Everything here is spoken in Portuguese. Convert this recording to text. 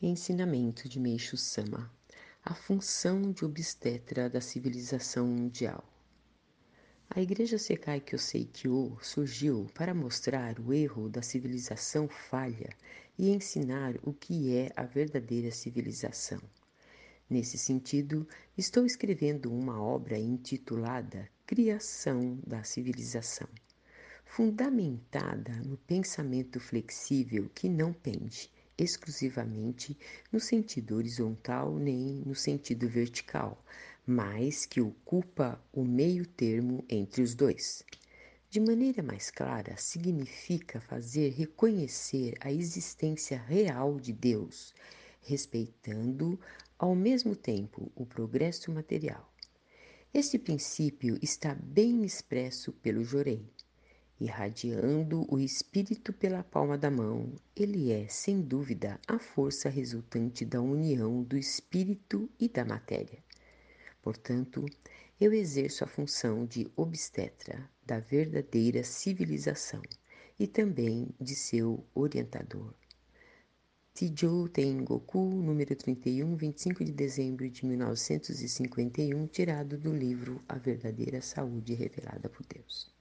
Ensinamento de Meishu Sama A função de obstetra da civilização mundial. A Igreja Sekai Kyosei Kyo surgiu para mostrar o erro da civilização falha e ensinar o que é a verdadeira civilização. Nesse sentido, estou escrevendo uma obra intitulada Criação da Civilização, fundamentada no pensamento flexível que não pende exclusivamente no sentido horizontal nem no sentido vertical, mas que ocupa o meio termo entre os dois. De maneira mais clara, significa fazer reconhecer a existência real de Deus, respeitando ao mesmo tempo o progresso material. Este princípio está bem expresso pelo Jorei irradiando o espírito pela palma da mão, ele é, sem dúvida, a força resultante da união do espírito e da matéria. Portanto, eu exerço a função de obstetra da verdadeira civilização e também de seu orientador. Tijou Tengoku, número 31, 25 de dezembro de 1951, tirado do livro A Verdadeira Saúde Revelada por Deus.